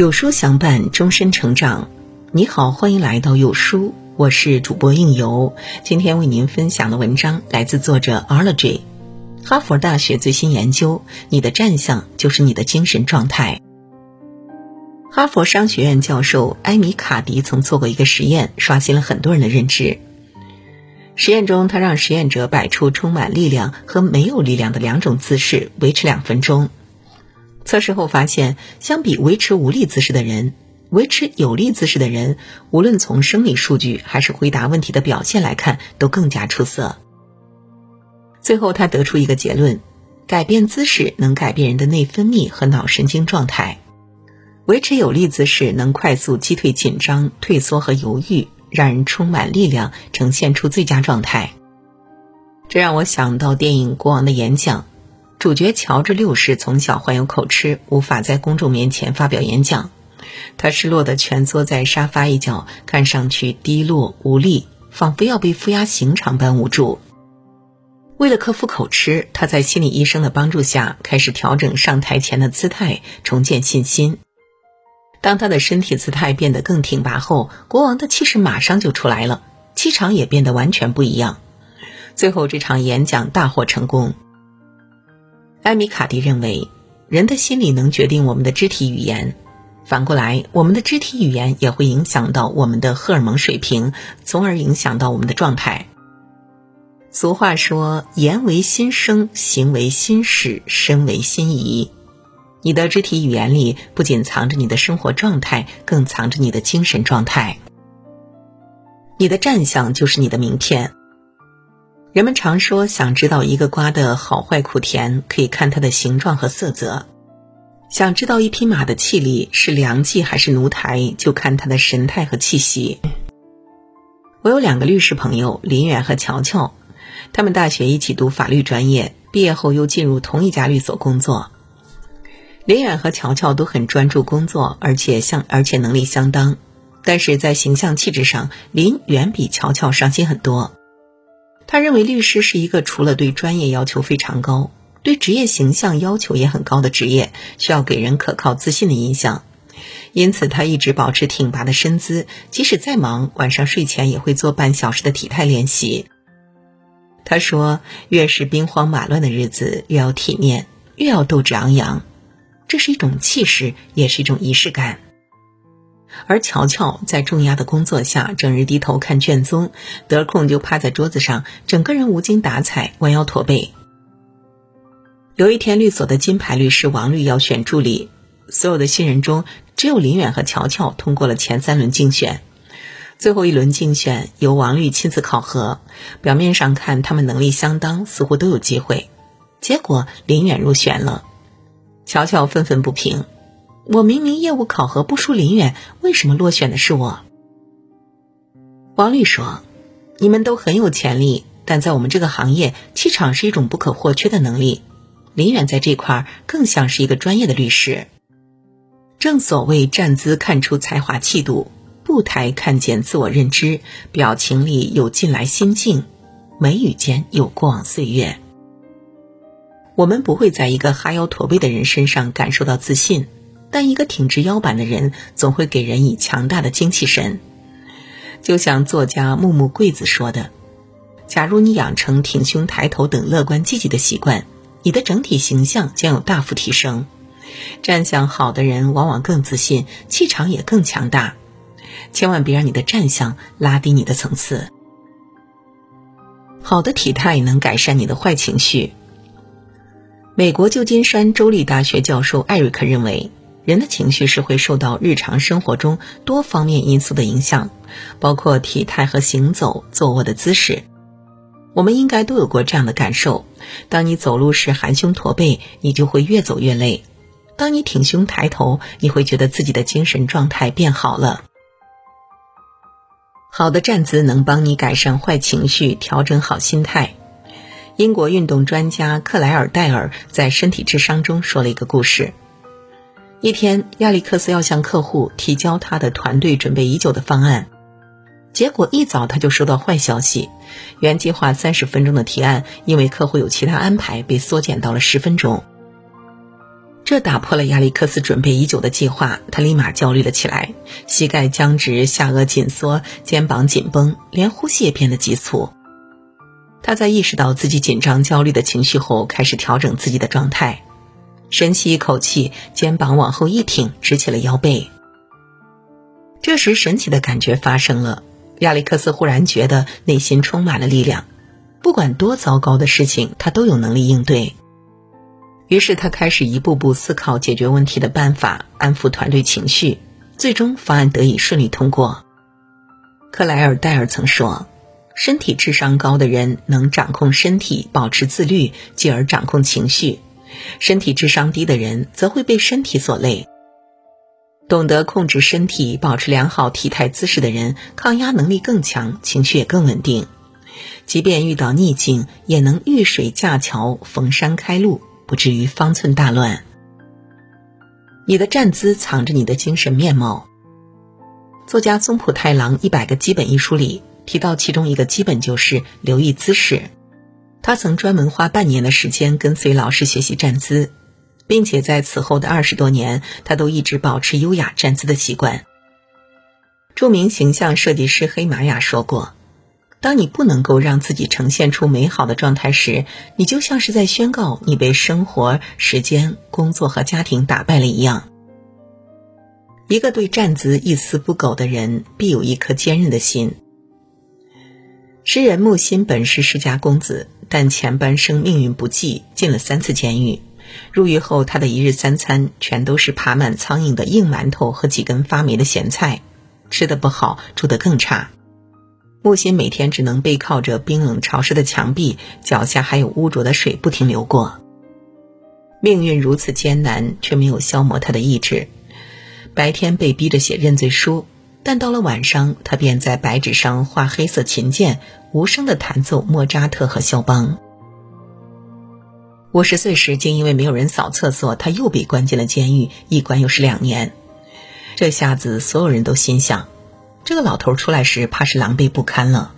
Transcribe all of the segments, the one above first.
有书相伴，终身成长。你好，欢迎来到有书，我是主播应由。今天为您分享的文章来自作者 Arlogy。哈佛大学最新研究：你的站相就是你的精神状态。哈佛商学院教授埃米卡迪曾做过一个实验，刷新了很多人的认知。实验中，他让实验者摆出充满力量和没有力量的两种姿势，维持两分钟。测试后发现，相比维持无力姿势的人，维持有力姿势的人，无论从生理数据还是回答问题的表现来看，都更加出色。最后，他得出一个结论：改变姿势能改变人的内分泌和脑神经状态。维持有力姿势能快速击退紧张、退缩和犹豫，让人充满力量，呈现出最佳状态。这让我想到电影《国王的演讲》。主角乔治六世从小患有口吃，无法在公众面前发表演讲。他失落的蜷缩在沙发一角，看上去低落无力，仿佛要被负压刑场般无助。为了克服口吃，他在心理医生的帮助下开始调整上台前的姿态，重建信心。当他的身体姿态变得更挺拔后，国王的气势马上就出来了，气场也变得完全不一样。最后，这场演讲大获成功。艾米卡蒂认为，人的心理能决定我们的肢体语言，反过来，我们的肢体语言也会影响到我们的荷尔蒙水平，从而影响到我们的状态。俗话说：“言为心声，行为心事，身为心仪。”你的肢体语言里不仅藏着你的生活状态，更藏着你的精神状态。你的站相就是你的名片。人们常说，想知道一个瓜的好坏苦甜，可以看它的形状和色泽；想知道一匹马的气力是良骑还是奴才，就看它的神态和气息。我有两个律师朋友林远和乔乔，他们大学一起读法律专业，毕业后又进入同一家律所工作。林远和乔乔都很专注工作，而且相而且能力相当，但是在形象气质上，林远比乔乔上心很多。他认为律师是一个除了对专业要求非常高，对职业形象要求也很高的职业，需要给人可靠自信的印象。因此，他一直保持挺拔的身姿，即使再忙，晚上睡前也会做半小时的体态练习。他说：“越是兵荒马乱的日子，越要体面，越要斗志昂扬，这是一种气势，也是一种仪式感。”而乔乔在重压的工作下，整日低头看卷宗，得空就趴在桌子上，整个人无精打采，弯腰驼背。有一天，律所的金牌律师王律要选助理，所有的新人中，只有林远和乔乔通过了前三轮竞选。最后一轮竞选由王律亲自考核，表面上看他们能力相当，似乎都有机会。结果林远入选了，乔乔愤愤不平。我明明业务考核不输林远，为什么落选的是我？王律说：“你们都很有潜力，但在我们这个行业，气场是一种不可或缺的能力。林远在这块更像是一个专业的律师。正所谓站姿看出才华气度，步态看见自我认知，表情里有近来心境，眉宇间有过往岁月。我们不会在一个哈腰驼背的人身上感受到自信。”但一个挺直腰板的人，总会给人以强大的精气神。就像作家木木贵子说的：“假如你养成挺胸抬头等乐观积极的习惯，你的整体形象将有大幅提升。站相好的人往往更自信，气场也更强大。千万别让你的站相拉低你的层次。好的体态能改善你的坏情绪。”美国旧金山州立大学教授艾瑞克认为。人的情绪是会受到日常生活中多方面因素的影响，包括体态和行走、坐卧的姿势。我们应该都有过这样的感受：当你走路时含胸驼背，你就会越走越累；当你挺胸抬头，你会觉得自己的精神状态变好了。好的站姿能帮你改善坏情绪，调整好心态。英国运动专家克莱尔戴尔在《身体智商》中说了一个故事。一天，亚历克斯要向客户提交他的团队准备已久的方案，结果一早他就收到坏消息：原计划三十分钟的提案，因为客户有其他安排，被缩减到了十分钟。这打破了亚历克斯准备已久的计划，他立马焦虑了起来，膝盖僵直，下颚紧缩，肩膀紧绷，连呼吸也变得急促。他在意识到自己紧张焦虑的情绪后，开始调整自己的状态，深吸一口气，肩膀往后一挺，直起了腰背。这时，神奇的感觉发生了，亚历克斯忽然觉得内心充满了力量，不管多糟糕的事情，他都有能力应对。于是他开始一步步思考解决问题的办法，安抚团队情绪，最终方案得以顺利通过。克莱尔戴尔曾说：“身体智商高的人能掌控身体，保持自律，继而掌控情绪；身体智商低的人则会被身体所累。懂得控制身体，保持良好体态姿势的人，抗压能力更强，情绪也更稳定，即便遇到逆境，也能遇水架桥，逢山开路。”不至于方寸大乱。你的站姿藏着你的精神面貌。作家松浦太郎《一百个基本》一书里提到，其中一个基本就是留意姿势。他曾专门花半年的时间跟随老师学习站姿，并且在此后的二十多年，他都一直保持优雅站姿的习惯。著名形象设计师黑玛雅说过。当你不能够让自己呈现出美好的状态时，你就像是在宣告你被生活、时间、工作和家庭打败了一样。一个对站姿一丝不苟的人，必有一颗坚韧的心。诗人木心本是世家公子，但前半生命运不济，进了三次监狱。入狱后，他的一日三餐全都是爬满苍蝇的硬馒头和几根发霉的咸菜，吃的不好，住得更差。木心每天只能背靠着冰冷潮湿的墙壁，脚下还有污浊的水不停流过。命运如此艰难，却没有消磨他的意志。白天被逼着写认罪书，但到了晚上，他便在白纸上画黑色琴键，无声的弹奏莫扎特和肖邦。五十岁时，竟因为没有人扫厕所，他又被关进了监狱，一关又是两年。这下子，所有人都心想。这个老头出来时，怕是狼狈不堪了。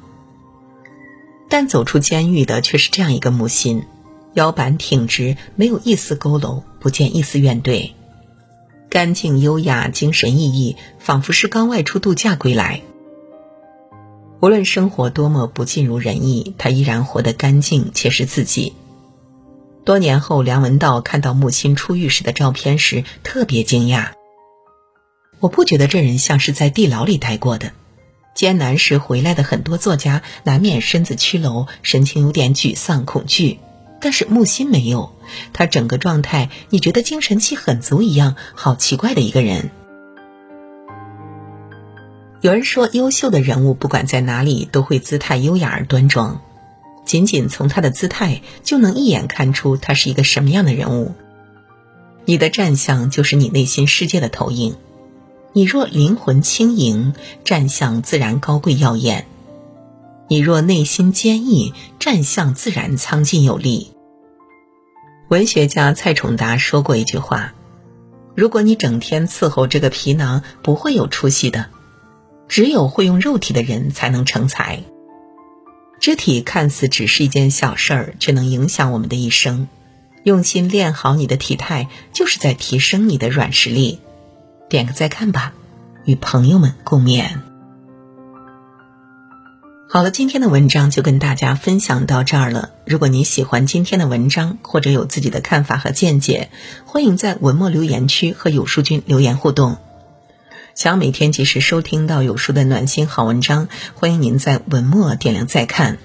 但走出监狱的却是这样一个母亲，腰板挺直，没有一丝佝偻，不见一丝怨怼，干净优雅，精神奕奕，仿佛是刚外出度假归来。无论生活多么不尽如人意，他依然活得干净且是自己。多年后，梁文道看到母亲出狱时的照片时，特别惊讶。我不觉得这人像是在地牢里待过的。艰难时回来的很多作家，难免身子屈偻，神情有点沮丧、恐惧。但是木心没有，他整个状态，你觉得精神气很足一样，好奇怪的一个人。有人说，优秀的人物不管在哪里，都会姿态优雅而端庄。仅仅从他的姿态，就能一眼看出他是一个什么样的人物。你的站相就是你内心世界的投影。你若灵魂轻盈，站相自然高贵耀眼；你若内心坚毅，站相自然苍劲有力。文学家蔡崇达说过一句话：“如果你整天伺候这个皮囊，不会有出息的。只有会用肉体的人才能成才。肢体看似只是一件小事儿，却能影响我们的一生。用心练好你的体态，就是在提升你的软实力。”点个再看吧，与朋友们共勉。好了，今天的文章就跟大家分享到这儿了。如果你喜欢今天的文章，或者有自己的看法和见解，欢迎在文末留言区和有书君留言互动。想要每天及时收听到有书的暖心好文章，欢迎您在文末点亮再看。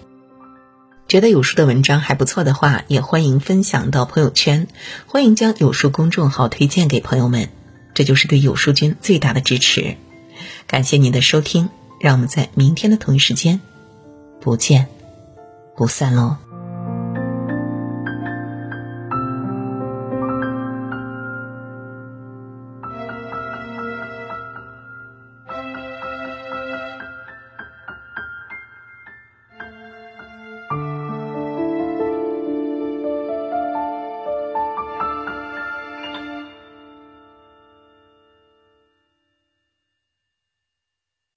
觉得有书的文章还不错的话，也欢迎分享到朋友圈，欢迎将有书公众号推荐给朋友们。这就是对有书君最大的支持，感谢您的收听，让我们在明天的同一时间不见不散喽。